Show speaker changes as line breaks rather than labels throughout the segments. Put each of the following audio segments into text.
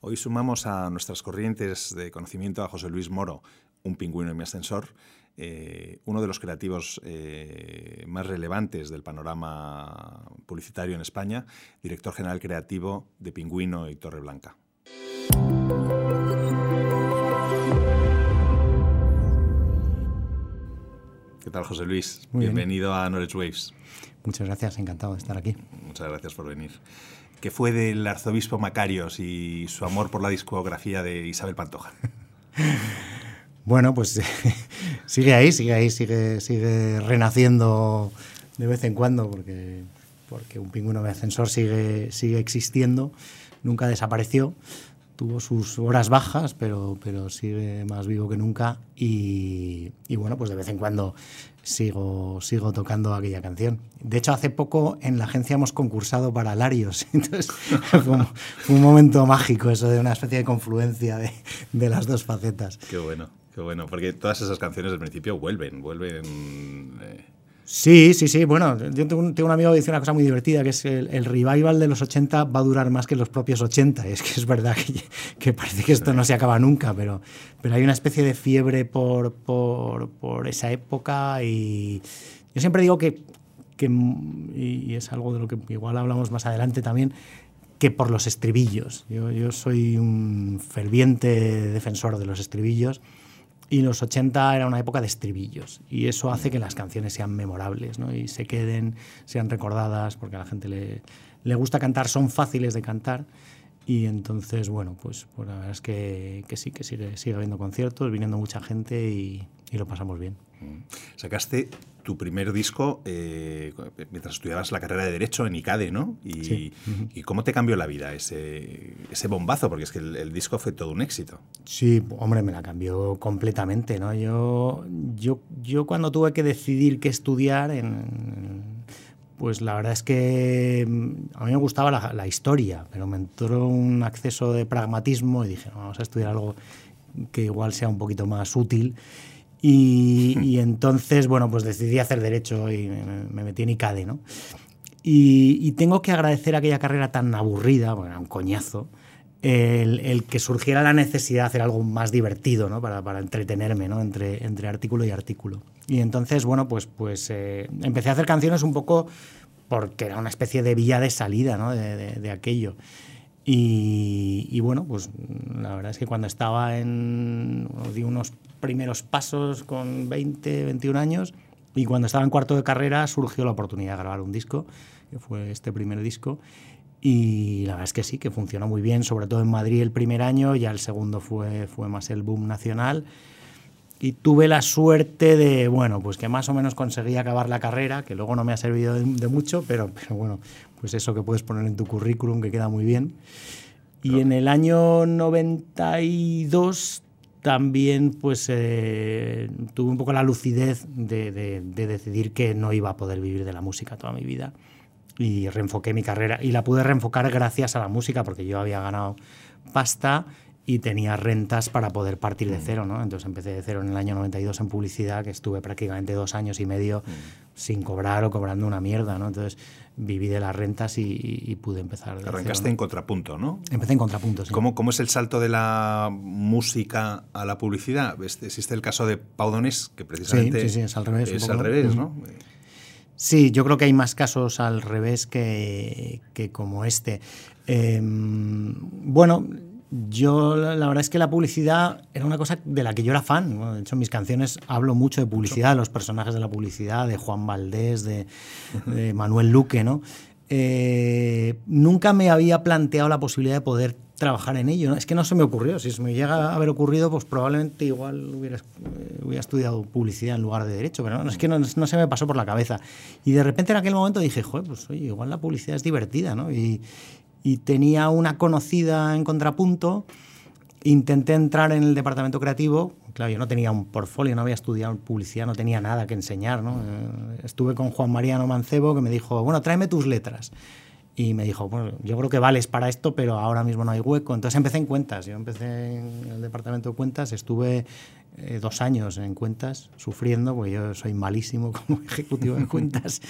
Hoy sumamos a nuestras corrientes de conocimiento a José Luis Moro, un pingüino en mi ascensor, eh, uno de los creativos eh, más relevantes del panorama publicitario en España, director general creativo de Pingüino y Torre Blanca. ¿Qué tal, José Luis? Bienvenido a Knowledge Waves.
Muchas gracias, encantado de estar aquí.
Muchas gracias por venir. ¿Qué fue del arzobispo Macarios y su amor por la discografía de Isabel Pantoja?
bueno, pues sigue ahí, sigue ahí, sigue, sigue renaciendo de vez en cuando, porque, porque un pingüino de ascensor sigue, sigue existiendo, nunca desapareció tuvo sus horas bajas, pero, pero sigue más vivo que nunca. Y, bueno, pues de vez en cuando sigo, sigo tocando aquella canción. De hecho, hace poco en la agencia hemos concursado para Larios. Entonces fue un, momento mágico eso de una especie de confluencia de, de las dos facetas.
Qué bueno, qué bueno, porque todas esas canciones al principio vuelven, vuelven... Eh,
Sí, sí, sí. Bueno, yo tengo un, amigo que dice una cosa muy divertida, que es el, el, revival de los 80 va a durar más que los propios 80. Es que es verdad que, parece que esto no se acaba nunca, pero, pero hay una especie de fiebre por, por, esa época y yo siempre digo que, que, y es algo de lo que igual hablamos más adelante también, que por los estribillos. Yo soy un ferviente defensor de los estribillos y los 80 era una época de estribillos y eso hace que las canciones sean memorables ¿no? y se queden, sean recordadas porque a la gente le, le gusta cantar, son fáciles de cantar y entonces, bueno, pues, pues la verdad es que, que sí, que sigue, sigue habiendo conciertos, viniendo mucha gente y, y lo pasamos bien. Mm.
Sacaste tu primer disco eh, mientras estudiabas la carrera de Derecho en ICADE, ¿no? Y, y cómo te cambió la vida ese, ese bombazo? Porque es que el, disco fue todo un éxito.
Sí, hombre, me la cambió completamente, ¿no? Yo, yo, yo cuando tuve que decidir qué estudiar, en, pues la verdad es que mm, a mí me gustaba la, la historia, pero me entró un acceso de pragmatismo y dije, vamos a estudiar algo que igual sea un poquito más útil. Y, entonces, bueno, pues decidí hacer derecho y me, metí en ICADE, ¿no? Y, tengo que agradecer aquella carrera tan aburrida, bueno, un coñazo, el, que surgiera la necesidad de hacer algo más divertido, ¿no? Para, para entretenerme, ¿no? Entre, entre artículo y artículo. Y entonces, bueno, pues, pues eh, empecé a hacer canciones un poco porque era una especie de vía de salida, ¿no? de, de aquello. Y, bueno, pues la verdad es que cuando estaba en di unos primeros pasos con 20, 21 años y cuando estaba en cuarto de carrera surgió la oportunidad de grabar un disco, que fue este primer disco. Y la verdad es que sí, que funcionó muy bien, sobre todo en Madrid el primer año, ya el segundo fue, fue más el boom nacional y tuve la suerte de, bueno, pues que más o menos conseguí acabar la carrera, que luego no me ha servido de, mucho, pero, pero bueno, pues eso que puedes poner en tu currículum que queda muy bien. Y en el año 92 también pues eh, tuve un poco la lucidez de, de, de, decidir que no iba a poder vivir de la música toda mi vida. Y reenfoqué mi carrera. Y la pude reenfocar gracias a la música porque yo había ganado pasta y tenía rentas para poder partir de mm. cero, ¿no? Entonces empecé de cero en el año 92 en publicidad, que estuve prácticamente dos años y medio mm. sin cobrar o cobrando una mierda, ¿no? Entonces viví de las rentas y, pude empezar. De
Arrancaste en contrapunto, ¿no?
Empecé en contrapunto, sí.
¿Cómo, ¿Cómo, es el salto de la música a la publicidad? Existe el caso de Pau Donés, que precisamente
sí, sí, sí, es al revés.
Es al revés, ¿no?
Sí, yo creo que hay más casos al revés que, que como este. Em, bueno, yo la, verdad es que la publicidad era una cosa de la que yo era fan. de hecho, en mis canciones hablo mucho de publicidad, de los personajes de la publicidad, de Juan Valdés, de, Manuel Luque, ¿no? Eh, nunca me había planteado la posibilidad de poder trabajar en ello. ¿no? Es que no se me ocurrió. Si se me llega a haber ocurrido, pues probablemente igual hubiera, eh, hubiera estudiado publicidad en lugar de derecho, pero no, es que no, no, se me pasó por la cabeza. Y de repente en aquel momento dije, joder, pues oye, igual la publicidad es divertida, ¿no? Y, y tenía una conocida en contrapunto. Intenté entrar en el departamento creativo. Claro, yo no tenía un portfolio, no había estudiado publicidad, no tenía nada que enseñar. ¿no? Eh, estuve con Juan Mariano Mancebo que me dijo, bueno, tráeme tus letras. y me dijo, bueno, yo creo que vales para esto, pero ahora mismo no hay hueco. Entonces empecé en cuentas. Yo empecé en el departamento de cuentas, estuve eh, dos años en cuentas sufriendo, porque yo soy malísimo como ejecutivo de cuentas.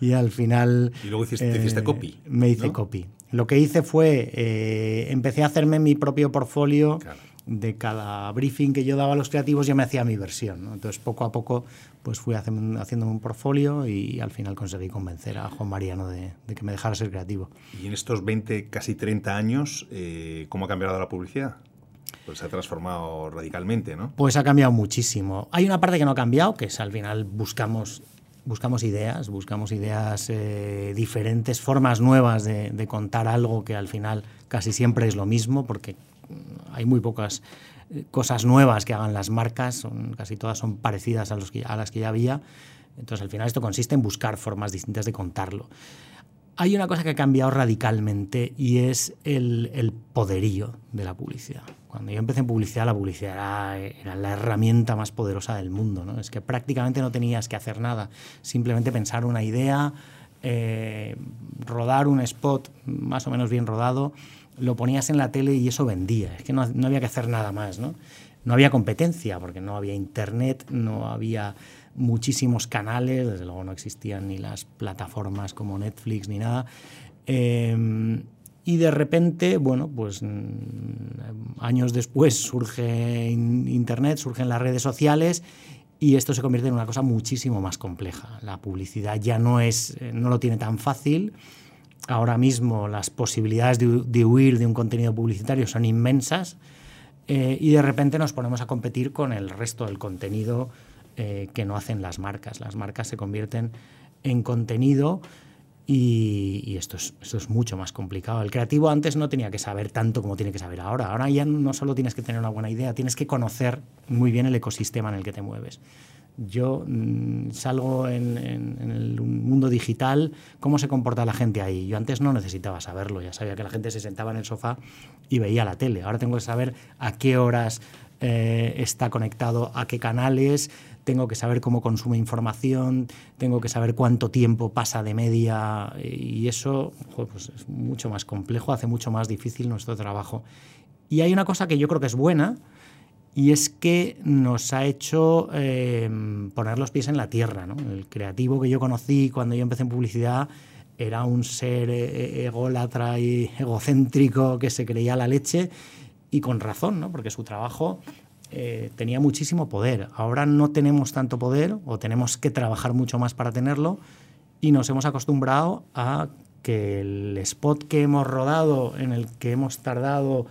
y al final...
Y luego hiciste, hiciste copy.
Me hice copy. Lo que hice fue, eh, empecé a hacerme mi propio portfolio. De cada briefing que yo daba a los creativos, yo me hacía mi versión. Entonces, poco a poco, pues fui haciendo un portfolio y al final conseguí convencer a Juan Mariano de, que me dejara ser creativo.
Y en estos 20, casi 30 años, eh, ¿cómo ha cambiado la publicidad? Pues se ha transformado radicalmente, ¿no?
Pues ha cambiado muchísimo. Hay una parte que no ha cambiado, que es al final buscamos buscamos ideas, buscamos ideas eh, diferentes, formas nuevas de, contar algo que al final casi siempre es lo mismo, porque hay muy pocas eh, cosas nuevas que hagan las marcas, son, casi todas son parecidas a, los a las que ya había. Entonces al final esto consiste en buscar formas distintas de contarlo. Hay una cosa que ha cambiado radicalmente y es el, poderío de la publicidad. Cuando yo empecé en publicidad, la publicidad era, la herramienta más poderosa del mundo. ¿no? Es que prácticamente no tenías que hacer nada, simplemente pensar una idea, eh, rodar un spot más o menos bien rodado, lo ponías en la tele y eso vendía. Es que no, había que hacer nada más. ¿no? no había competencia porque no había internet, no había muchísimos canales, desde luego no existían ni las plataformas como Netflix ni nada. Em, y de repente, bueno, pues mm, años después surge Internet, surgen las redes sociales y esto se convierte en una cosa muchísimo más compleja. La publicidad ya no, es, eh, no lo tiene tan fácil. Ahora mismo las posibilidades de, huir de un contenido publicitario son inmensas eh, y de repente nos ponemos a competir con el resto del contenido eh, que no hacen las marcas. Las marcas se convierten en contenido y, esto, es, esto, es, mucho más complicado. El creativo antes no tenía que saber tanto como tiene que saber ahora. Ahora ya no solo tienes que tener una buena idea, tienes que conocer muy bien el ecosistema en el que te mueves. Yo mm, salgo en, en, el mundo digital, cómo se comporta la gente ahí. Yo antes no necesitaba saberlo, ya sabía que la gente se sentaba en el sofá y veía la tele. Ahora tengo que saber a qué horas eh, está conectado, a qué canales, tengo que saber cómo consume información, tengo que saber cuánto tiempo pasa de media y eso pues es mucho más complejo, hace mucho más difícil nuestro trabajo. Y hay una cosa que yo creo que es buena y es que nos ha hecho eh, poner los pies en la tierra. El creativo que yo conocí cuando yo empecé en publicidad era un ser eh, ególatra y egocéntrico que se creía la leche y con razón, ¿no? porque su trabajo eh, tenía muchísimo poder. Ahora no tenemos tanto poder o tenemos que trabajar mucho más para tenerlo y nos hemos acostumbrado a que el spot que hemos rodado, en el que hemos tardado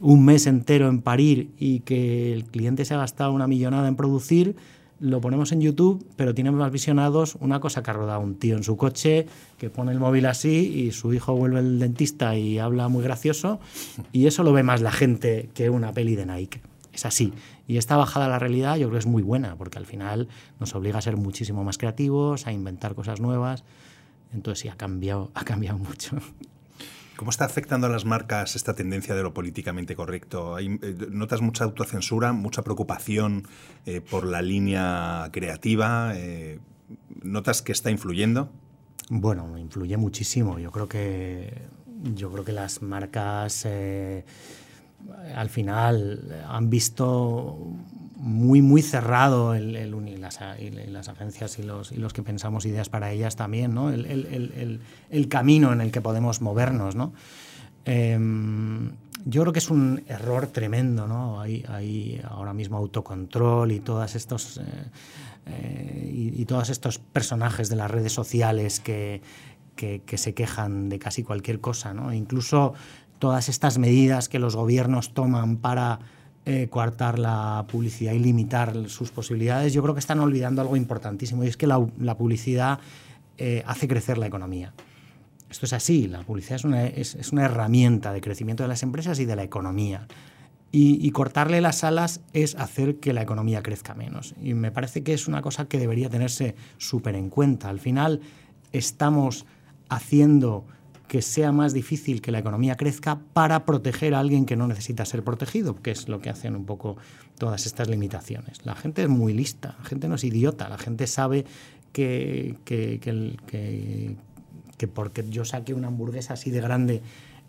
un mes entero en parir y que el cliente se ha gastado una millonada en producir, lo ponemos en YouTube, pero tiene más visionados una cosa que ha rodado un tío en su coche, que pone el móvil así y su hijo vuelve el dentista y habla muy gracioso, y eso lo ve más la gente que una peli de Nike es así. Y esta bajada a la realidad yo creo que es muy buena, porque al final nos obliga a ser muchísimo más creativos, a inventar cosas nuevas. Entonces sí, ha cambiado, ha cambiado mucho.
¿Cómo está afectando a las marcas esta tendencia de lo políticamente correcto? Eh, ¿Notas mucha autocensura, mucha preocupación eh, por la línea creativa? Eh, ¿Notas que está influyendo?
Bueno, influye muchísimo. Yo creo que, yo creo que las marcas al final han visto muy, muy cerrado el, el, las, las, agencias y los, y los que pensamos ideas para ellas también, ¿no? el, camino en el que podemos movernos. ¿no? Em, yo creo que es un error tremendo, ¿no? Hay, ahora mismo autocontrol y todas estos eh, eh, y, todos estos personajes de las redes sociales que, que, que, se quejan de casi cualquier cosa, ¿no? Incluso todas estas medidas que los gobiernos toman para eh, coartar la publicidad y limitar sus posibilidades, yo creo que están olvidando algo importantísimo y es que la, publicidad eh, hace crecer la economía. Esto es así, la publicidad es una, es, una, herramienta de crecimiento de las empresas y de la economía. Y, y, cortarle las alas es hacer que la economía crezca menos. Y me parece que es una cosa que debería tenerse súper en cuenta. Al final estamos haciendo que sea más difícil que la economía crezca para proteger a alguien que no necesita ser protegido, que es lo que hacen un poco todas estas limitaciones. La gente es muy lista, la gente no es idiota, la gente sabe que, que, que porque yo saque una hamburguesa así de grande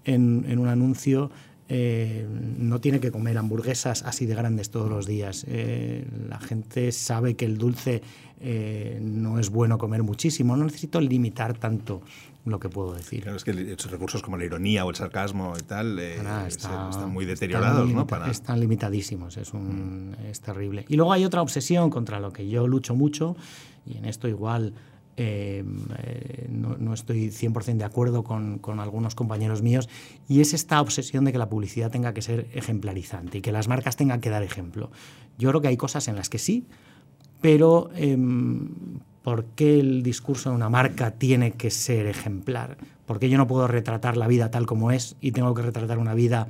en, en un anuncio, eh, no tiene que comer hamburguesas así de grandes todos los días. Eh, la gente sabe que el dulce eh, no es bueno comer muchísimo. No necesito limitar tanto lo que puedo decir.
Claro, es que estos recursos como la ironía o el sarcasmo y tal están muy deteriorados, están, ¿no?
Para... Están limitadísimos, es, un, es terrible. Y luego hay otra obsesión contra lo que yo lucho mucho, y en esto igual eh, eh, no, estoy 100% de acuerdo con, algunos compañeros míos, y es esta obsesión de que la publicidad tenga que ser ejemplarizante y que las marcas tengan que dar ejemplo. Yo creo que hay cosas en las que sí, pero em, ¿por qué el discurso de una marca tiene que ser ejemplar? ¿Por qué yo no puedo retratar la vida tal como es y tengo que retratar una vida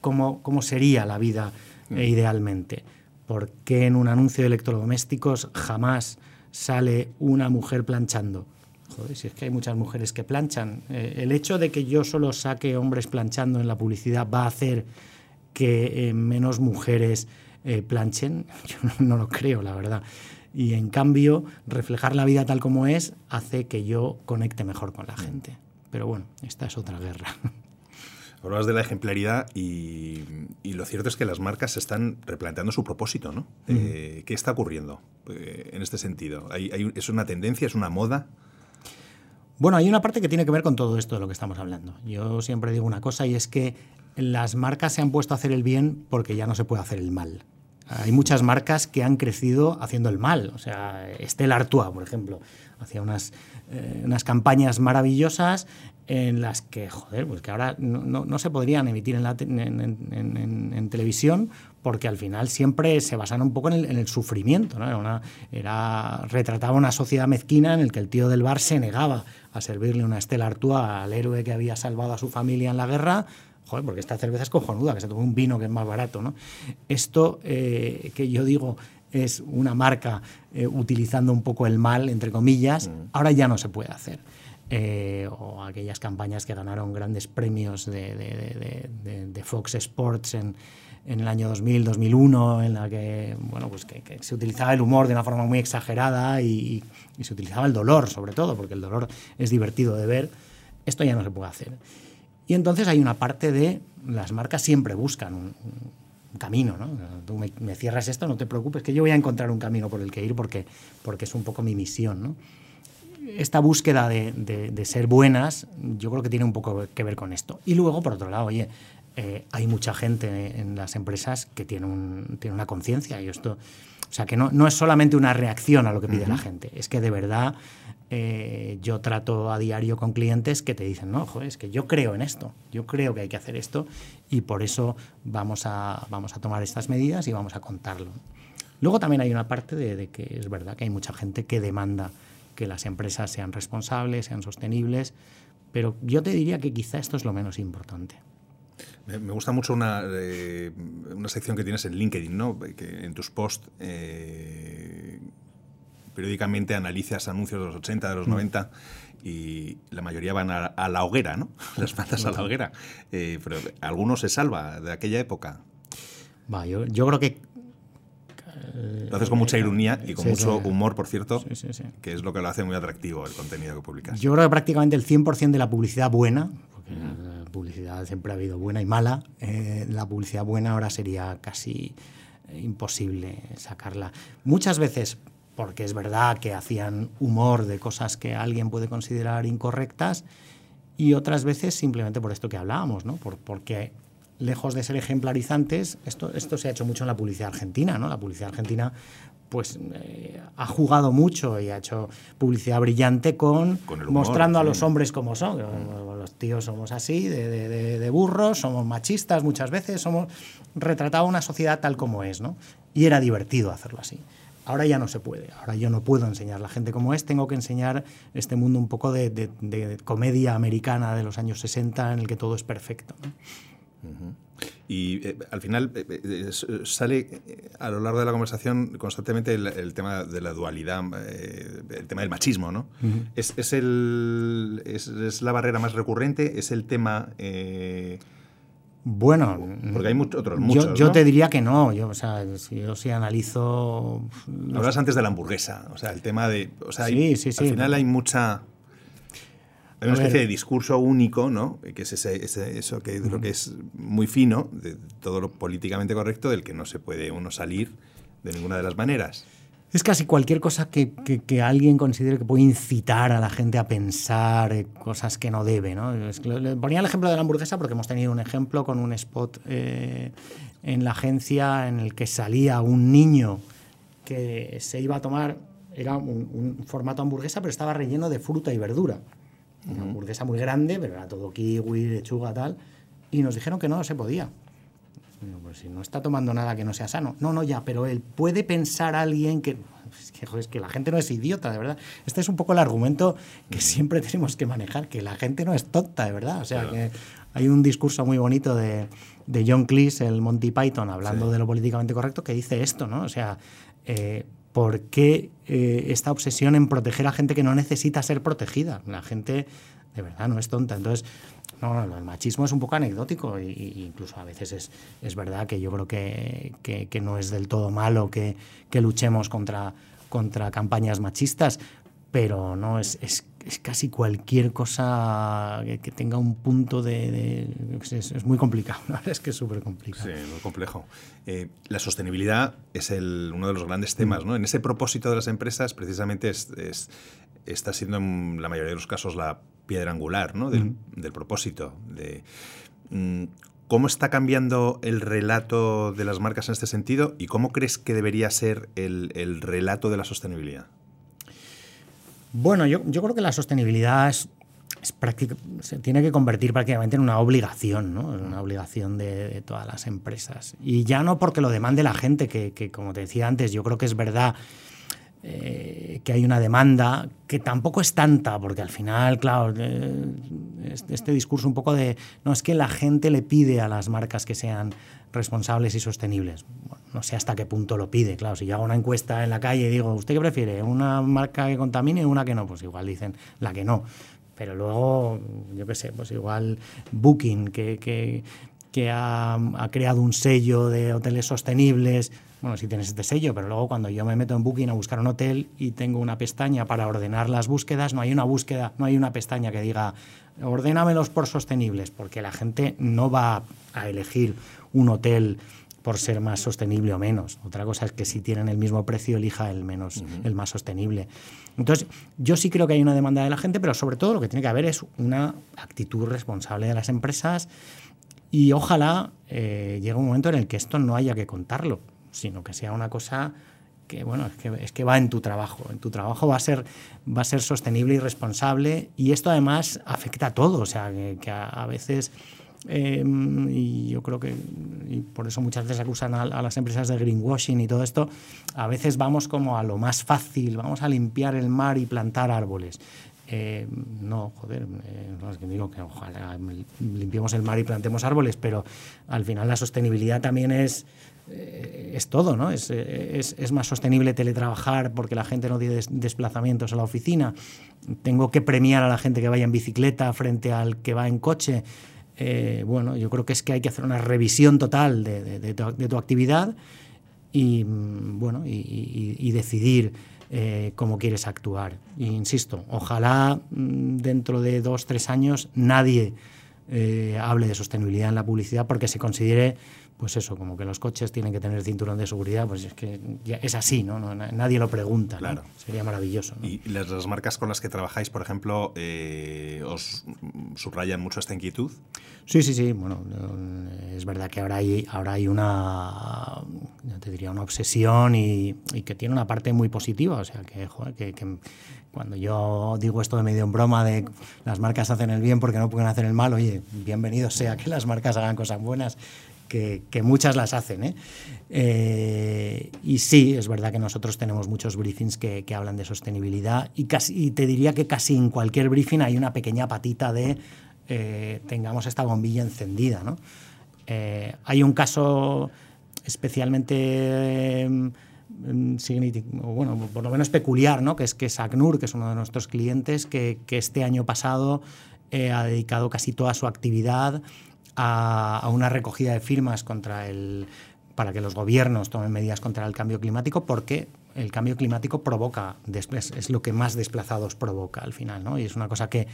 como, como sería la vida mm. idealmente? ¿Por qué en un anuncio de electrodomésticos jamás sale una mujer planchando. Joder, si es que hay muchas mujeres que planchan. Eh, el hecho de que yo solo saque hombres planchando en la publicidad va a hacer que eh, menos mujeres eh, planchen. Yo no, lo creo, la verdad. Y en cambio, reflejar la vida tal como es hace que yo conecte mejor con la gente. Pero bueno, esta es otra guerra.
Hablabas de la ejemplaridad y, lo cierto es que las marcas están replanteando su propósito, ¿no? Eh, ¿Qué está ocurriendo eh, en este sentido? es una tendencia? ¿Es una moda?
Bueno, hay una parte que tiene que ver con todo esto de lo que estamos hablando. Yo siempre digo una cosa y es que las marcas se han puesto a hacer el bien porque ya no se puede hacer el mal. Hay muchas marcas que han crecido haciendo el mal. O sea, Estelle Artois, por ejemplo, hacía unas, eh, unas campañas maravillosas en las que, joder, pues que ahora no, se podrían emitir en, la televisión porque al final siempre se basan un poco en el, sufrimiento. ¿no? Era retrataba una sociedad mezquina en la que el tío del bar se negaba a servirle una Estela Artois al héroe que había salvado a su familia en la guerra. Joder, porque esta cerveza es cojonuda, que se toma un vino que es más barato. ¿no? Esto eh, que yo digo es una marca eh, utilizando un poco el mal, entre comillas, mm. ahora ya no se puede hacer. Eh, o aquellas campañas que ganaron grandes premios de, Fox Sports en, el año 2000, 2001, en la que, bueno, pues que, se utilizaba el humor de una forma muy exagerada y, se utilizaba el dolor, sobre todo, porque el dolor es divertido de ver. Esto ya no se puede hacer. Y entonces hay una parte de las marcas siempre buscan un, camino, ¿no? Tú me, me, cierras esto, no te preocupes, que yo voy a encontrar un camino por el que ir porque, porque es un poco mi misión, ¿no? esta búsqueda de, ser buenas, yo creo que tiene un poco que ver con esto. Y luego, por otro lado, oye, eh, hay mucha gente en las empresas que tiene, un, tiene una conciencia y esto, o sea, que no, no, es solamente una reacción a lo que pide la gente, es que de verdad eh, yo trato a diario con clientes que te dicen, no, joder, es que yo creo en esto, yo creo que hay que hacer esto y por eso vamos a, vamos a tomar estas medidas y vamos a contarlo. Luego también hay una parte de, de que es verdad que hay mucha gente que demanda que las empresas sean responsables, sean sostenibles, pero yo te diría que quizá esto es lo menos importante.
Me, gusta mucho una, eh, una, sección que tienes en LinkedIn, ¿no? que en tus posts eh, periódicamente analizas anuncios de los 80, de los 90 mm. y la mayoría van a, la hoguera, ¿no? Las mandas a la hoguera. Eh, pero alguno se salva de aquella época.
Va, yo, yo creo que
lo haces con mucha ironía y con mucho humor, por cierto, que es lo que lo hace muy atractivo el contenido que publicas.
Yo creo que prácticamente el 100% de la publicidad buena, porque publicidad siempre ha habido buena y mala, eh, la publicidad buena ahora sería casi eh, imposible sacarla. Muchas veces porque es verdad que hacían humor de cosas que alguien puede considerar incorrectas y otras veces simplemente por esto que hablábamos, ¿no? Por, porque lejos de ser ejemplarizantes, esto, esto se ha hecho mucho en la publicidad argentina, ¿no? La publicidad argentina pues eh, ha jugado mucho y ha hecho publicidad brillante con, mostrando a los hombres como son. Los tíos somos así, de, burros, somos machistas muchas veces, somos retratado una sociedad tal como es, ¿no? Y era divertido hacerlo así. Ahora ya no se puede. Ahora yo no puedo enseñar a la gente como es. Tengo que enseñar este mundo un poco de, comedia americana de los años 60 en el que todo es perfecto. ¿no?
Y eh, al final eh, eh, sale a lo largo de la conversación constantemente el, tema de la dualidad, el tema del machismo, ¿no? es, es, el, es, la barrera más recurrente, es el tema...
Bueno,
porque hay otros muchos.
Yo, te diría que no. Yo, o sea, si yo sí analizo.
Hablas antes de la hamburguesa. O sea, el tema de. O sea, sí, sí, sí. Al final hay mucha Hay una especie de discurso único, ¿no? Que es ese, eso que lo que es muy fino, de todo lo políticamente correcto, del que no se puede uno salir de ninguna de las maneras.
Es casi cualquier cosa que, que, alguien considere que puede incitar a la gente a pensar eh, cosas que no debe. ¿no? Le ponía el ejemplo de la hamburguesa porque hemos tenido un ejemplo con un spot eh, en la agencia en el que salía un niño que se iba a tomar, era un, formato hamburguesa, pero estaba relleno de fruta y verdura. Una hamburguesa muy grande, pero era todo kiwi, lechuga, tal. Y nos dijeron que no se podía. Pues si no está tomando nada que no sea sano. No, no, ya, pero él puede pensar a alguien que es que, es que la gente no es idiota, de verdad. Este es un poco el argumento que siempre tenemos que manejar, que la gente no es tonta, de verdad. O sea, que hay un discurso muy bonito de, de John Cleese, el Monty Python, hablando de lo políticamente correcto, que dice esto, ¿no? O sea, eh, ¿por qué eh, esta obsesión en proteger a gente que no necesita ser protegida? La gente de verdad no es tonta. Entonces, no, no, el machismo es un poco anecdótico e incluso a veces es, es verdad que yo creo que, que, no es del todo malo que, luchemos contra, contra campañas machistas, pero no es, es casi cualquier cosa que, tenga un punto de... es, muy complicado, es que es súper complicado.
Sí, muy complejo. Eh, la sostenibilidad es el, uno de los grandes temas. ¿no? En ese propósito de las empresas precisamente es, está siendo en la mayoría de los casos la piedra angular ¿no? del, del propósito. De, mm, ¿Cómo está cambiando el relato de las marcas en este sentido y cómo crees que debería ser el, el relato de la sostenibilidad?
Bueno, yo, yo creo que la sostenibilidad es, es se tiene que convertir prácticamente en una obligación, ¿no? una obligación de, todas las empresas. Y ya no porque lo demande la gente, que, que como te decía antes, yo creo que es verdad eh, que hay una demanda que tampoco es tanta, porque al final, claro, este, este, discurso un poco de, no, es que la gente le pide a las marcas que sean responsables y sostenibles. no sé hasta qué punto lo pide, claro, si yo hago una encuesta en la calle y digo, ¿usted qué prefiere? ¿Una marca que contamine o una que no? Pues igual dicen la que no. Pero luego, yo qué sé, pues igual Booking, que, que, ha, ha creado un sello de hoteles sostenibles, bueno, si tienes este sello, pero luego cuando yo me meto en Booking a buscar un hotel y tengo una pestaña para ordenar las búsquedas, no hay una búsqueda, no hay una pestaña que diga ordénamelos por sostenibles, porque la gente no va a elegir un hotel por ser más sostenible o menos. Otra cosa es que si tienen el mismo precio, elija el menos, el más sostenible. Entonces, yo sí creo que hay una demanda de la gente, pero sobre todo lo que tiene que haber es una actitud responsable de las empresas y ojalá eh, llegue un momento en el que esto no haya que contarlo sino que sea una cosa que bueno, es que, es que va en tu trabajo. En tu trabajo va a ser, va a ser sostenible y responsable y esto además afecta a todo, o sea, que, a, veces... Em, y yo creo que y por eso muchas veces acusan a, las empresas de greenwashing y todo esto. A veces vamos como a lo más fácil, vamos a limpiar el mar y plantar árboles. Eh, no, joder, eh, es que digo que ojalá limpiemos el mar y plantemos árboles, pero al final la sostenibilidad también es eh, es todo, ¿no? Es, es, más sostenible teletrabajar porque la gente no tiene desplazamientos a la oficina. Tengo que premiar a la gente que vaya en bicicleta frente al que va en coche. Eh, bueno, yo creo que es que hay que hacer una revisión total de, tu, actividad y, mm, bueno, y, decidir eh, cómo quieres actuar. insisto, ojalá mm, dentro de dos, tres años nadie hable de sostenibilidad en la publicidad porque se considere pues eso, como que los coches tienen que tener cinturón de seguridad, pues es que es así, ¿no? nadie lo pregunta, claro. Sería maravilloso.
¿Y las, marcas con las que trabajáis, por ejemplo, eh, os subrayan mucho esta inquietud?
Sí, sí, sí. Bueno, es verdad que ahora hay, ahora hay una, te diría, una obsesión y, que tiene una parte muy positiva. O sea, que, que, que cuando yo digo esto de medio en broma de las marcas hacen el bien porque no pueden hacer el mal, oye, bienvenido sea que las marcas hagan cosas buenas que, muchas las hacen. ¿eh? Eh, y sí, es verdad que nosotros tenemos muchos briefings que, hablan de sostenibilidad y, casi, te diría que casi en cualquier briefing hay una pequeña patita de eh, tengamos esta bombilla encendida. ¿no? hay un caso especialmente mm, bueno, por lo menos peculiar, ¿no? que es que SACNUR, que es uno de nuestros clientes, que, que este año pasado ha dedicado casi toda su actividad a, una recogida de firmas contra el, para que los gobiernos tomen medidas contra el cambio climático porque el cambio climático provoca, es, lo que más desplazados provoca al final, ¿no? Y es una cosa que,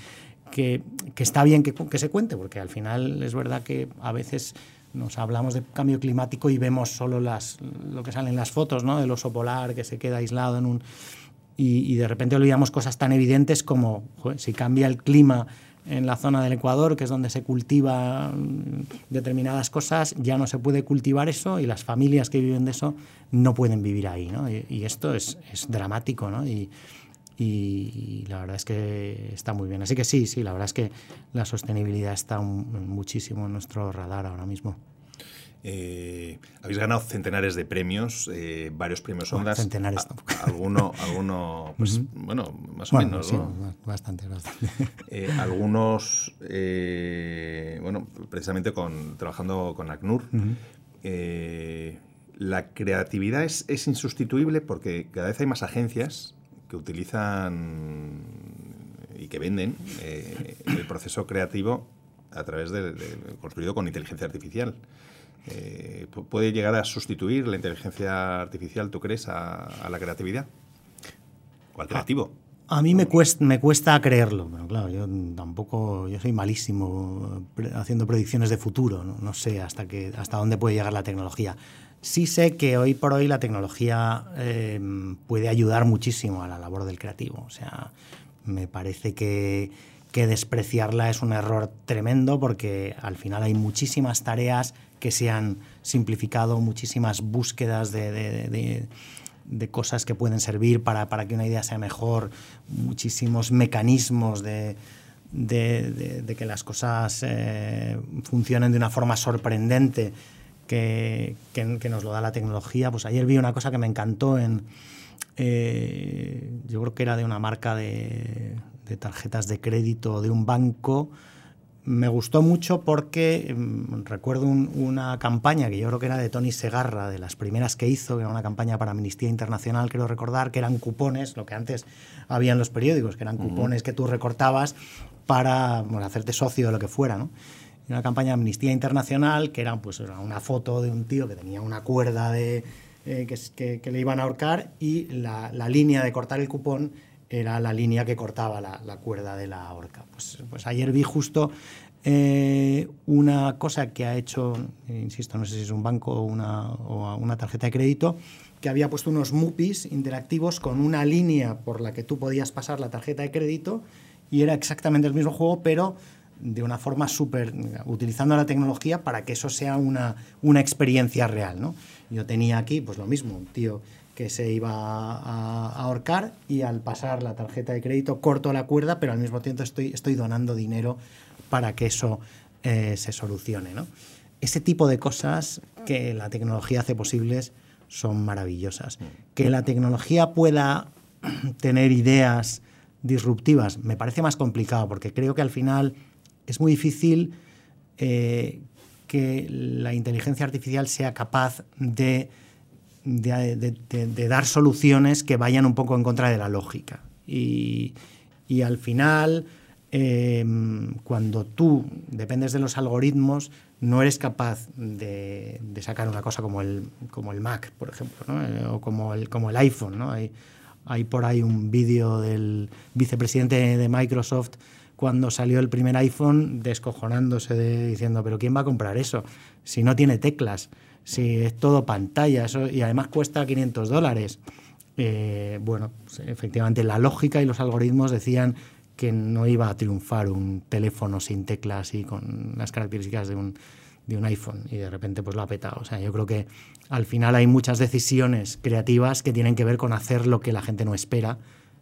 que, está bien que, que, se cuente, porque al final es verdad que a veces nos hablamos de cambio climático y vemos solo las, lo que salen las fotos, ¿no? Del oso polar que se queda aislado en un... Y, de repente olvidamos cosas tan evidentes como si cambia el clima en la zona del Ecuador, que es donde se cultiva mm, determinadas cosas, ya no se puede cultivar eso y las familias que viven de eso no pueden vivir ahí. ¿no? Y, esto es, es dramático ¿no? y, y, la verdad es que está muy bien. Así que sí, sí, la verdad es que la sostenibilidad está muchísimo en nuestro radar ahora mismo.
Eh, habéis ganado centenares de premios, eh, varios premios Ondas.
centenares
Alguno, alguno pues, bueno, más o menos.
bastante, bastante.
Eh, algunos, bueno, precisamente con, trabajando con ACNUR. la creatividad es, es, insustituible porque cada vez hay más agencias que utilizan y que venden el proceso creativo a través de, construido con inteligencia artificial. Eh, ¿Puede llegar a sustituir la inteligencia artificial, tú crees, a, la creatividad? ¿O al creativo?
A, mí me cuesta, me cuesta creerlo, pero claro, yo tampoco, yo soy malísimo haciendo predicciones de futuro, no, sé hasta, que, hasta dónde puede llegar la tecnología. Sí sé que hoy por hoy la tecnología eh, puede ayudar muchísimo a la labor del creativo, o sea, me parece que, que despreciarla es un error tremendo porque al final hay muchísimas tareas que se han simplificado, muchísimas búsquedas de, cosas que pueden servir para, que una idea sea mejor, muchísimos mecanismos de, que las cosas eh, funcionen de una forma sorprendente que, nos lo da la tecnología. Pues ayer vi una cosa que me encantó en... Eh, yo creo que era de una marca de, tarjetas de crédito de un banco me gustó mucho porque mm, recuerdo una campaña que yo creo que era de Tony Segarra, de las primeras que hizo, que era una campaña para Amnistía Internacional, quiero recordar, que eran cupones, lo que antes había en los periódicos, que eran cupones que tú recortabas para hacerte socio o lo que fuera, ¿no? Una campaña de Amnistía Internacional que era pues, una foto de un tío que tenía una cuerda de, eh, que, le iban a ahorcar y la, la línea de cortar el cupón era la línea que cortaba la, cuerda de la horca. Pues, pues ayer vi justo eh, una cosa que ha hecho, insisto, no sé si es un banco o una, una tarjeta de crédito, que había puesto unos MUPIs interactivos con una línea por la que tú podías pasar la tarjeta de crédito y era exactamente el mismo juego, pero de una forma súper, utilizando la tecnología para que eso sea una, una experiencia real. ¿no? Yo tenía aquí, pues lo mismo, un tío que se iba a, ahorcar y al pasar la tarjeta de crédito corto la cuerda, pero al mismo tiempo estoy, estoy donando dinero para que eso eh, se solucione. ¿no? Ese tipo de cosas que la tecnología hace posibles son maravillosas. Mm. Que la tecnología pueda tener ideas disruptivas me parece más complicado porque creo que al final es muy difícil eh, que la inteligencia artificial sea capaz de de, dar soluciones que vayan un poco en contra de la lógica. Y, al final, em, cuando tú dependes de los algoritmos, no eres capaz de, sacar una cosa como el, como el Mac, por ejemplo, eh, o como el, como el iPhone. ¿no? Hay, hay por ahí un vídeo del vicepresidente de Microsoft cuando salió el primer iPhone descojonándose de, diciendo, pero ¿quién va a comprar eso si no tiene teclas? Si es todo pantalla eso, y además cuesta 500 dólares. Eh, bueno, pues, efectivamente la lógica y los algoritmos decían que no iba a triunfar un teléfono sin teclas y con las características de un, de un iPhone y de repente pues lo ha petado. O sea, yo creo que al final hay muchas decisiones creativas que tienen que ver con hacer lo que la gente no espera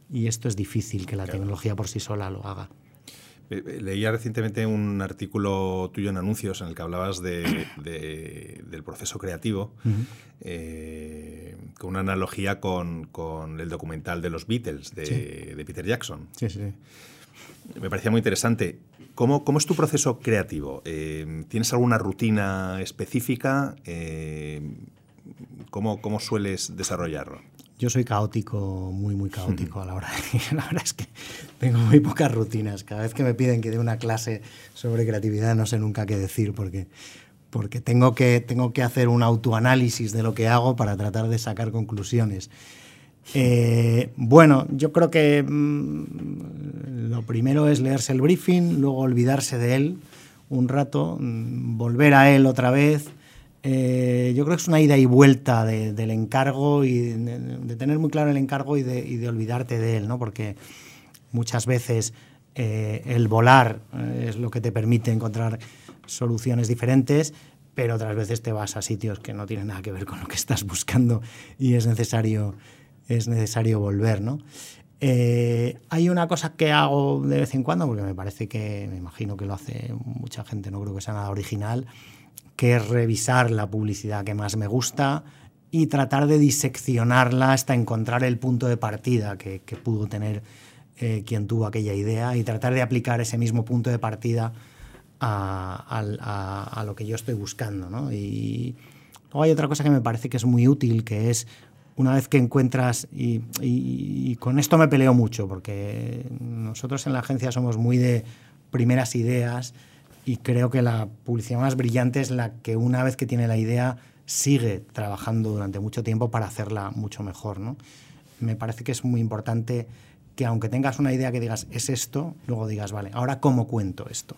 y esto es difícil que la tecnología por sí sola lo haga.
Eh, eh, leía recientemente un artículo tuyo en Anuncios en el que hablabas de, del proceso creativo, eh, con una analogía con, el documental de los Beatles de, Peter Jackson.
Sí, sí.
Me parecía muy interesante. ¿Cómo, cómo es tu proceso creativo? ¿Tienes alguna rutina específica? ¿cómo, ¿Cómo sueles desarrollarlo?
Yo soy caótico, muy, muy caótico a la hora de... La verdad es que tengo muy pocas rutinas. Cada vez que me piden que dé una clase sobre creatividad no sé nunca qué decir porque, porque tengo, que, tengo que hacer un autoanálisis de lo que hago para tratar de sacar conclusiones. Eh, bueno, yo creo que mm, lo primero es leerse el briefing, luego olvidarse de él un rato, mm, volver a él otra vez. Eh, yo creo que es una ida y vuelta del encargo y de, tener muy claro el encargo y de, olvidarte de él, ¿no? Porque muchas veces eh, el volar es lo que te permite encontrar soluciones diferentes, pero otras veces te vas a sitios que no tienen nada que ver con lo que estás buscando y es necesario es necesario volver, ¿no? Eh, hay una cosa que hago de vez en cuando, porque me parece que, me imagino que lo hace mucha gente, no creo que sea nada original, que es revisar la publicidad que más me gusta y tratar de diseccionarla hasta encontrar el punto de partida que, pudo tener eh, quien tuvo aquella idea y tratar de aplicar ese mismo punto de partida a, lo que yo estoy buscando. ¿no? Y luego hay otra cosa que me parece que es muy útil, que es una vez que encuentras, y, con esto me peleo mucho, porque nosotros en la agencia somos muy de primeras ideas y creo que la publicidad más brillante es la que una vez que tiene la idea sigue trabajando durante mucho tiempo para hacerla mucho mejor. ¿no? Me parece que es muy importante que aunque tengas una idea que digas es esto, luego digas, vale, ahora cómo cuento esto.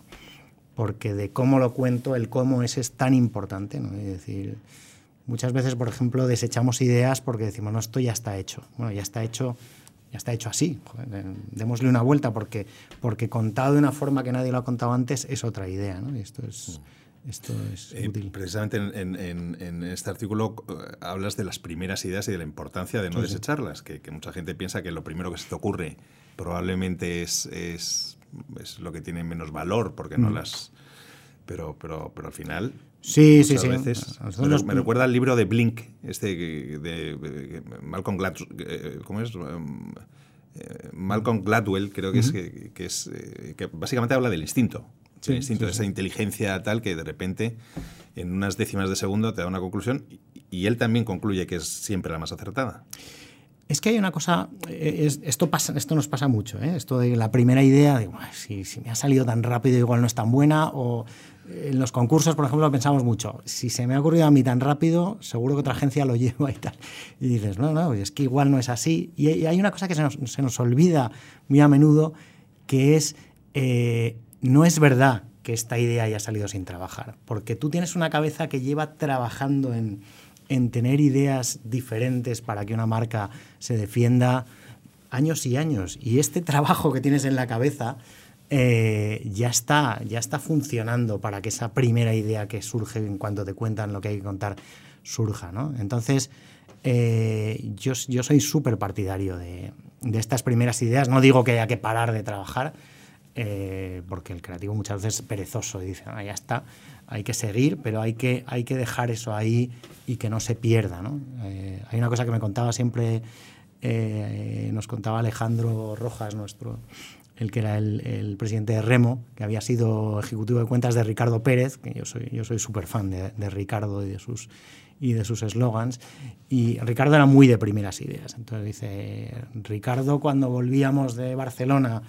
Porque de cómo lo cuento, el cómo es, es tan importante. ¿no? Es decir, Muchas veces, por ejemplo, desechamos ideas porque decimos, no, esto ya está hecho. Bueno, ya está hecho, ya está hecho así. démosle una vuelta porque, porque contado de una forma que nadie lo ha contado antes es otra idea. ¿no? Y esto es, esto es eh, útil.
Precisamente en, este artículo eh, hablas de las primeras ideas y de la importancia de no desecharlas, Que, mucha gente piensa que lo primero que se te ocurre probablemente es, es, lo que tiene menos valor porque no mm. las... Pero, pero, pero al final
Sí, sí, sí.
Veces. Me, recuerda al libro de Blink, este de, Malcolm Gladwell, eh, ¿cómo es? Um, eh, Malcolm Gladwell, creo que es, que, es eh, que básicamente habla del instinto. el instinto, de esa inteligencia tal que de repente en unas décimas de segundo te da una conclusión y, él también concluye que es siempre la más acertada.
Es que hay una cosa, esto, pasa, esto nos pasa mucho, esto de la primera idea, de si, si, me ha salido tan rápido igual no es tan buena, o en los concursos, por ejemplo, pensamos mucho, si se me ha ocurrido a mí tan rápido, seguro que otra agencia lo lleva y tal. Y dices, no, no, es que igual no es así. Y hay una cosa que se nos, olvida muy a menudo, que es, eh, no es verdad que esta idea haya salido sin trabajar, porque tú tienes una cabeza que lleva trabajando en, en tener ideas diferentes para que una marca se defienda años y años. Y este trabajo que tienes en la cabeza eh, ya, está, ya está funcionando para que esa primera idea que surge en cuanto te cuentan lo que hay que contar surja. ¿no? Entonces, eh, yo, yo, soy súper partidario de, de, estas primeras ideas. No digo que haya que parar de trabajar, eh, porque el creativo muchas veces es perezoso y dice, ah, ya está, hay que seguir, pero hay que, hay que dejar eso ahí y que no se pierda. ¿no? hay una cosa que me contaba siempre, nos contaba Alejandro Rojas, nuestro el que era el, presidente de Remo, que había sido ejecutivo de cuentas de Ricardo Pérez, que yo soy yo soy súper fan de, Ricardo y de sus y de sus eslogans. Y Ricardo era muy de primeras ideas. Entonces dice, Ricardo cuando volvíamos de Barcelona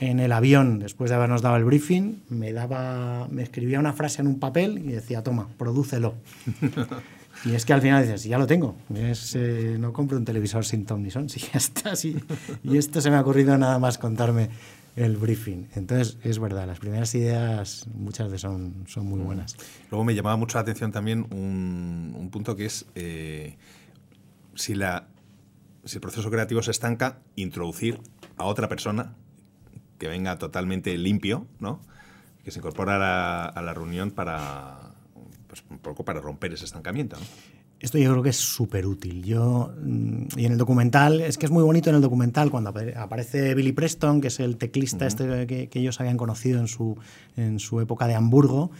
en el avión, después de habernos dado el briefing, me, daba, me escribía una frase en un papel y decía, toma, prodúcelo. Y es que al final dices, ya lo tengo, eh, no compro un televisor sin Tom ni Son, si ya está, sí. Y esto se me ha ocurrido nada más contarme el briefing. Entonces, es verdad, las primeras ideas muchas veces son, son muy buenas.
Luego me llamaba mucho la atención también un, un punto que es eh, si, la, si el proceso creativo se estanca, introducir a otra persona que venga totalmente limpio, ¿no? que se incorpora a la reunión para pues, un poco para romper ese estancamiento.
Esto yo creo que es súper útil. Yo, mm, y en el documental, es que es muy bonito en el documental cuando aparece Billy Preston, que es el teclista este que, ellos habían conocido en su, en su época de Hamburgo.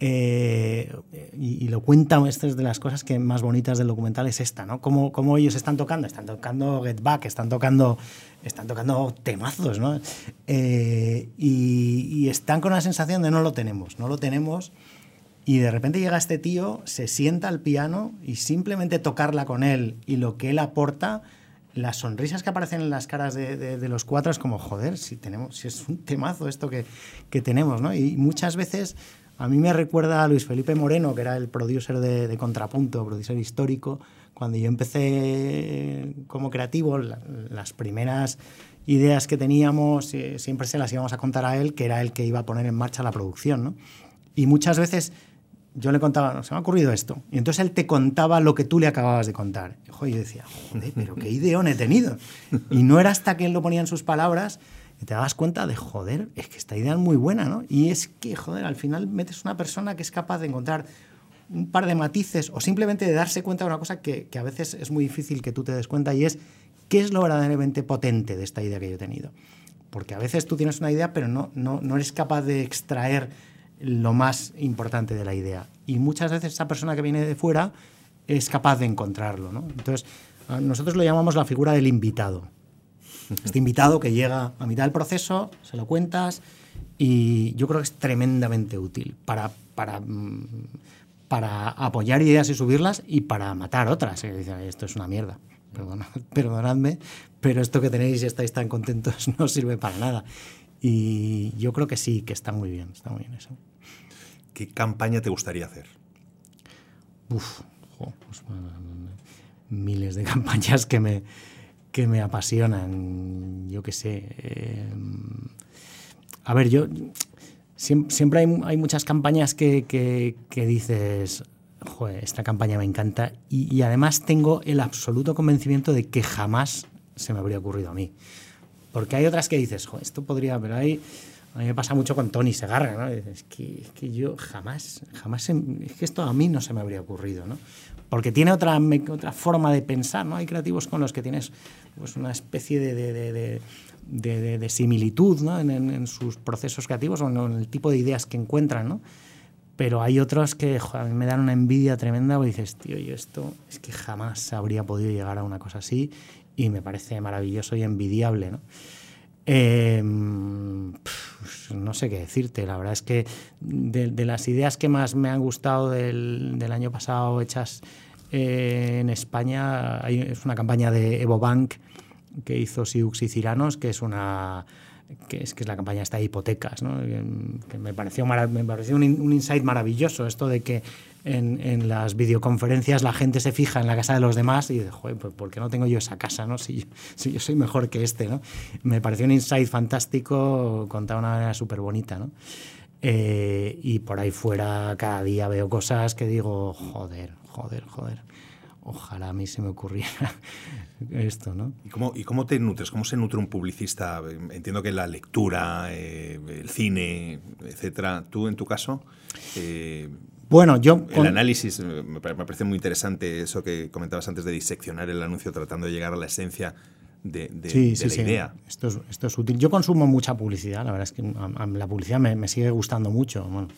Eh, y, lo cuenta, esta es de las cosas que más bonitas del documental, es esta, ¿no? Cómo, cómo ellos están tocando, están tocando Get Back, están tocando, están tocando temazos, ¿no? Eh, y, y, están con la sensación de no lo tenemos, no lo tenemos y de repente llega este tío, se sienta al piano y simplemente tocarla con él y lo que él aporta, las sonrisas que aparecen en las caras de, los cuatro es como, joder, si, tenemos, si es un temazo esto que, que tenemos, ¿no? Y muchas veces A mí me recuerda a Luis Felipe Moreno, que era el producer de, de Contrapunto, producer histórico. Cuando yo empecé como creativo, las primeras ideas que teníamos eh, siempre se las íbamos a contar a él, que era el que iba a poner en marcha la producción. ¿no? Y muchas veces yo le contaba, no, se me ha ocurrido esto. Y entonces él te contaba lo que tú le acababas de contar. Y yo decía, joder, pero qué ideón he tenido. Y no era hasta que él lo ponía en sus palabras y te dabas cuenta de, joder, es que esta idea es muy buena, ¿no? Y es que, joder, al final metes una persona que es capaz de encontrar un par de matices o simplemente de darse cuenta de una cosa que, que a veces es muy difícil que tú te des cuenta y es qué es lo verdaderamente potente de esta idea que yo he tenido. Porque a veces tú tienes una idea, pero no, no, no eres capaz de extraer lo más importante de la idea. Y muchas veces esa persona que viene de fuera es capaz de encontrarlo. ¿no? Entonces, nosotros lo llamamos la figura del invitado. Este invitado que llega a mitad del proceso, se lo cuentas y yo creo que es tremendamente útil para, para, mm, para apoyar ideas y subirlas y para matar otras. esto es una mierda. perdonadme, pero esto que tenéis y estáis tan contentos no sirve para nada. Y yo creo que sí, que está muy bien, está muy bien eso.
¿Qué campaña te gustaría hacer?
Uf, pues, miles de campañas que me, que me apasionan. Yo qué sé. Em, a ver, yo siempre, hay, muchas campañas que, que, dices, Joder, esta campaña me encanta y, y, además tengo el absoluto convencimiento de que jamás se me habría ocurrido a mí. Porque hay otras que dices, Joder, esto podría, pero hay, a mí me pasa mucho con Tony Segarra, ¿no? Es que, es que yo jamás, jamás, es que esto a mí no se me habría ocurrido, ¿no? Porque tiene otra, otra forma de pensar, ¿no? Hay creativos con los que tienes pues, una especie de, de, de, de similitud ¿no? en, en, sus procesos creativos o en el tipo de ideas que encuentran, ¿no? Pero hay otros que a mí me dan una envidia tremenda porque dices, tío, yo esto es que jamás habría podido llegar a una cosa así y me parece maravilloso y envidiable, ¿no? Em, no sé qué decirte, la verdad es que de, las ideas que más me han gustado del, año pasado hechas eh, en España, hay, es una campaña de Evo Bank que hizo Siux y Ciranos, que es una que es, que es la campaña esta de hipotecas, ¿no? que me pareció, me pareció un, un, insight maravilloso esto de que en, en, las videoconferencias la gente se fija en la casa de los demás y dice, joder, pues ¿por qué no tengo yo esa casa? ¿no? Si, yo, si yo soy mejor que este. ¿no? Me pareció un insight fantástico contado de una manera súper bonita. ¿no? Eh, y por ahí fuera cada día veo cosas que digo, joder, joder, joder ojalá a mí se me ocurriera esto, ¿no?
¿Y cómo, ¿Y cómo te nutres? ¿Cómo se nutre un publicista? Entiendo que la lectura, eh, el cine, etcétera. ¿Tú, en tu caso?
Eh, bueno, yo...
El análisis, eh, me parece muy interesante eso que comentabas antes de diseccionar el anuncio tratando de llegar a la esencia de, la idea.
Esto es, esto es útil. Yo consumo mucha publicidad, la verdad es que la publicidad me, sigue gustando mucho. Bueno,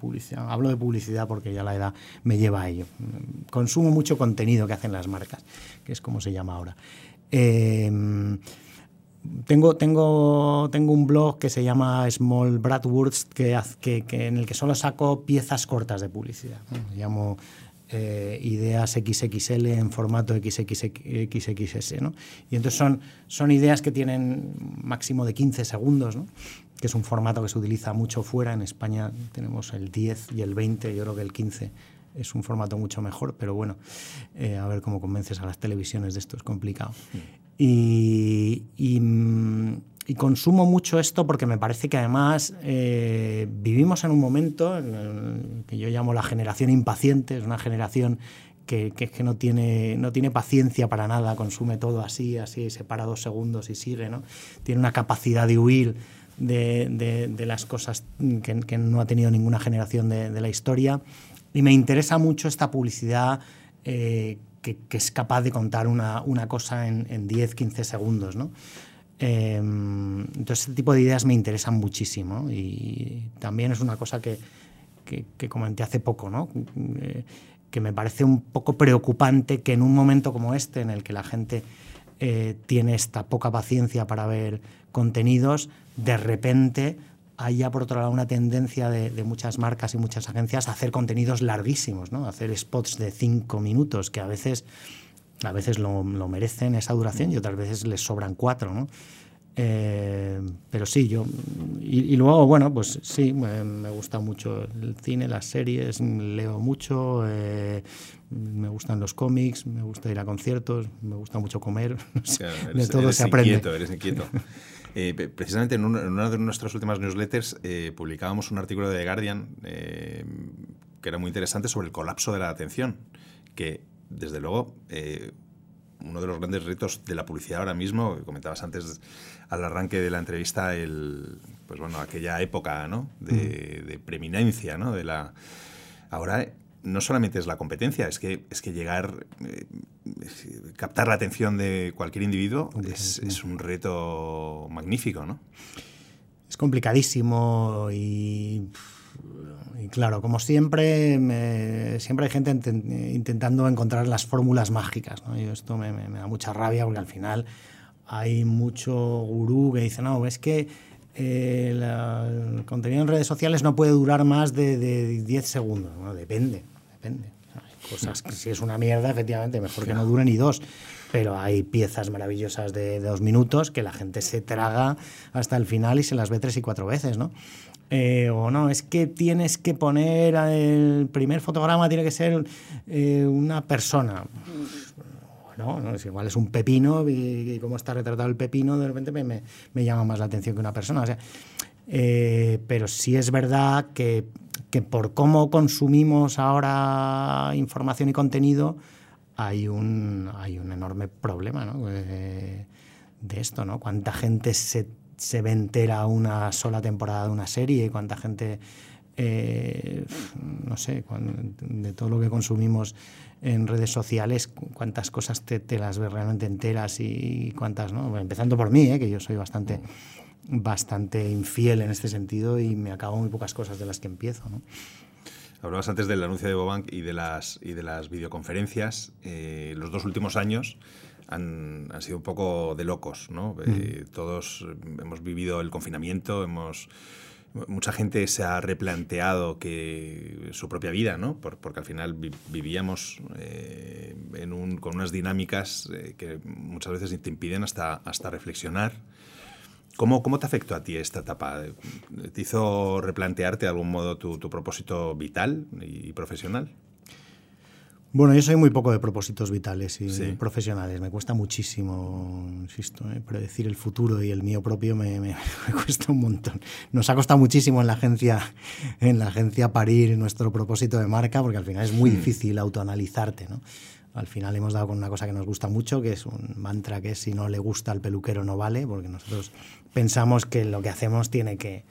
publicidad, hablo de publicidad porque ya la edad me lleva a ello. Consumo mucho contenido que hacen las marcas, que es como se llama ahora. Em, tengo, tengo, tengo un blog que se llama Small Bradwords que, que, en el que solo saco piezas cortas de publicidad. llamo eh, ideas XXL en formato XXS. ¿no? Y entonces son, son ideas que tienen máximo de 15 segundos, ¿no? que es un formato que se utiliza mucho fuera. En España tenemos el 10 y el 20, yo creo que el 15 es un formato mucho mejor, pero bueno, eh, a ver cómo convences a las televisiones de esto, es complicado. Y, y, mm, y consumo mucho esto porque me parece que además eh, vivimos en un momento que yo llamo la generación impaciente, es una generación que, que, no, tiene, no tiene paciencia para nada, consume todo así, así, se para dos segundos y sigue, ¿no? Tiene una capacidad de huir de, de, las cosas que, que, no ha tenido ninguna generación de, la historia. Y me interesa mucho esta publicidad eh, que, es capaz de contar una, una cosa en, en 10, 15 segundos, ¿no? Em, entonces, este tipo de ideas me interesan muchísimo y también es una cosa que, que, comenté hace poco, ¿no? Eh, que me parece un poco preocupante que en un momento como este, en el que la gente eh, tiene esta poca paciencia para ver contenidos, de repente haya por otro lado una tendencia de, de, muchas marcas y muchas agencias a hacer contenidos larguísimos, ¿no? hacer spots de cinco minutos que a veces a veces lo, merecen esa duración y otras veces les sobran cuatro, ¿no? Eh, pero sí, yo. Y, luego, bueno, pues sí, me, gusta mucho el cine, las series, leo mucho, eh, me gustan los cómics, me gusta ir a conciertos, me gusta mucho comer.
de todo se aprende. Inquieto, eres inquieto. Eh, precisamente en, una de nuestras últimas newsletters publicábamos un artículo de The Guardian que era muy interesante sobre el colapso de la atención, que desde luego uno de los grandes retos de la publicidad ahora mismo, que comentabas antes al arranque de la entrevista, el, pues bueno, aquella época ¿no? de, preeminencia, ¿no? De la, ahora no solamente es la competencia, es que, es que llegar, eh, captar la atención de cualquier individuo es, es, un reto magnífico, ¿no?
Es complicadísimo y y claro, como siempre, siempre hay gente intentando encontrar las fórmulas mágicas. ¿no? Y esto me, da mucha rabia porque al final hay mucho gurú que dice, no, es que eh, el contenido en redes sociales no puede durar más de, 10 segundos. Bueno, depende, depende. Hay cosas que si es una mierda, efectivamente, mejor que no dure ni dos. Pero hay piezas maravillosas de, de dos minutos que la gente se traga hasta el final y se las ve tres y cuatro veces, ¿no? Eh, o no, es que tienes que poner el primer fotograma, tiene que ser eh, una persona. No, no, es igual es un pepino y, cómo está retratado el pepino de repente me, me, llama más la atención que una persona. Eh, pero sí es verdad que, que, por cómo consumimos ahora información y contenido hay un, hay un enorme problema ¿no? de, de esto, ¿no? Cuánta gente se se ve entera una sola temporada de una serie, cuánta gente, eh, no sé, de todo lo que consumimos en redes sociales, cuántas cosas te, las ves realmente enteras y cuántas no. empezando por mí, eh, que yo soy bastante, bastante infiel en este sentido y me acabo muy pocas cosas de las que empiezo.
Hablabas antes del anuncio de Bobank y de las, y de las videoconferencias. Eh, los dos últimos años han, sido un poco de locos, ¿no? Eh, todos hemos vivido el confinamiento, hemos mucha gente se ha replanteado que su propia vida, ¿no? porque al final vivíamos eh, en un, con unas dinámicas eh, que muchas veces te impiden hasta, hasta reflexionar. ¿Cómo, ¿Cómo te afectó a ti esta etapa? ¿Te hizo replantearte de algún modo tu, tu propósito vital y profesional?
Bueno, yo soy muy poco de propósitos vitales y profesionales. Me cuesta muchísimo, insisto, ¿eh? predecir el futuro y el mío propio me, me, cuesta un montón. Nos ha costado muchísimo en la agencia, en la agencia parir nuestro propósito de marca, porque al final es muy hmm. difícil autoanalizarte, ¿no? Al final hemos dado con una cosa que nos gusta mucho, que es un mantra que si no le gusta al peluquero no vale, porque nosotros pensamos que lo que hacemos tiene que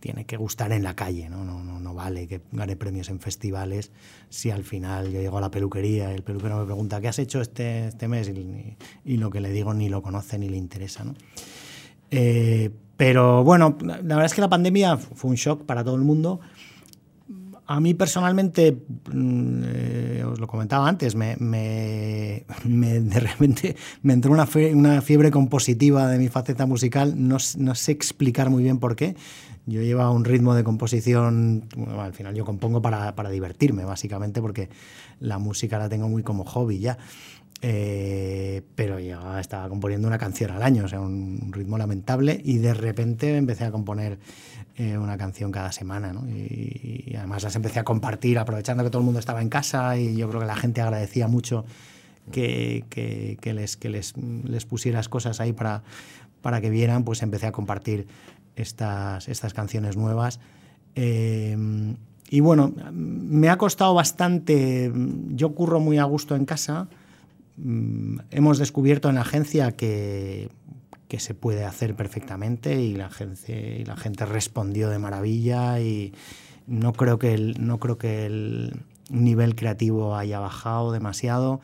tiene que gustar en la calle, ¿no? No, no, no vale que gane premios en festivales si al final yo llego a la peluquería y el peluquero me pregunta ¿qué has hecho este, este mes? Y, y, lo que le digo ni lo conoce ni le interesa, ¿no? Eh, pero bueno, la verdad es que la pandemia fue un shock para todo el mundo. A mí personalmente, mm, eh, os lo comentaba antes, me, de repente me entró una, una, fiebre compositiva de mi faceta musical, no, sé explicar muy bien por qué. Yo llevaba un ritmo de composición, al final yo compongo para, divertirme, básicamente, porque la música la tengo muy como hobby ya. Eh, pero estaba componiendo una canción al año, o sea, un, ritmo lamentable, y de repente empecé a componer eh, una canción cada semana, ¿no? y, además las empecé a compartir, aprovechando que todo el mundo estaba en casa, y yo creo que la gente agradecía mucho que, que, les, que les, les pusieras cosas ahí para, para que vieran, pues empecé a compartir estas, estas canciones nuevas. Eh, y bueno, me ha costado bastante, yo curro muy a gusto en casa, mm, hemos descubierto en la agencia que, que se puede hacer perfectamente y la, agencia, y la gente respondió de maravilla y no creo que el, no creo que el nivel creativo haya bajado demasiado.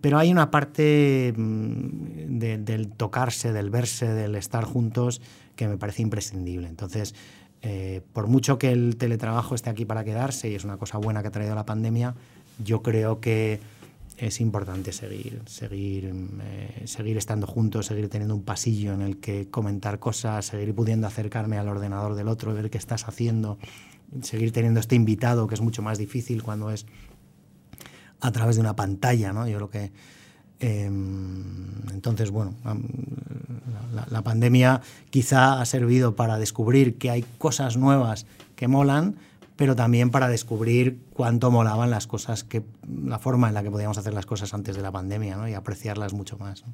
Pero hay una parte mm, del tocarse, del verse, del estar juntos que me parece imprescindible. Entonces, eh, por mucho que el teletrabajo esté aquí para quedarse y es una cosa buena que ha traído la pandemia, yo creo que es importante seguir, seguir, eh, seguir estando juntos, seguir teniendo un pasillo en el que comentar cosas, seguir pudiendo acercarme al ordenador del otro, ver qué estás haciendo, seguir teniendo este invitado que es mucho más difícil cuando es a través de una pantalla, ¿no? Yo creo que Em, entonces, bueno, la, pandemia quizá ha servido para descubrir que hay cosas nuevas que molan, pero también para descubrir cuánto molaban las cosas, que la forma en la que podíamos hacer las cosas antes de la pandemia ¿no? y apreciarlas mucho más.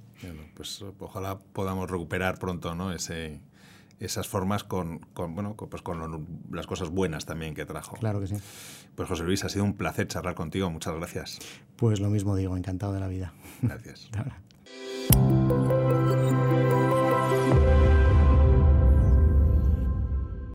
pues ojalá podamos recuperar pronto ¿no? Ese, esas formas con, bueno, pues con las cosas buenas también que trajo.
Claro que sí.
Pues José Luis, ha sido un placer charlar contigo. Muchas gracias.
Pues lo mismo digo, encantado de la vida.
Gracias.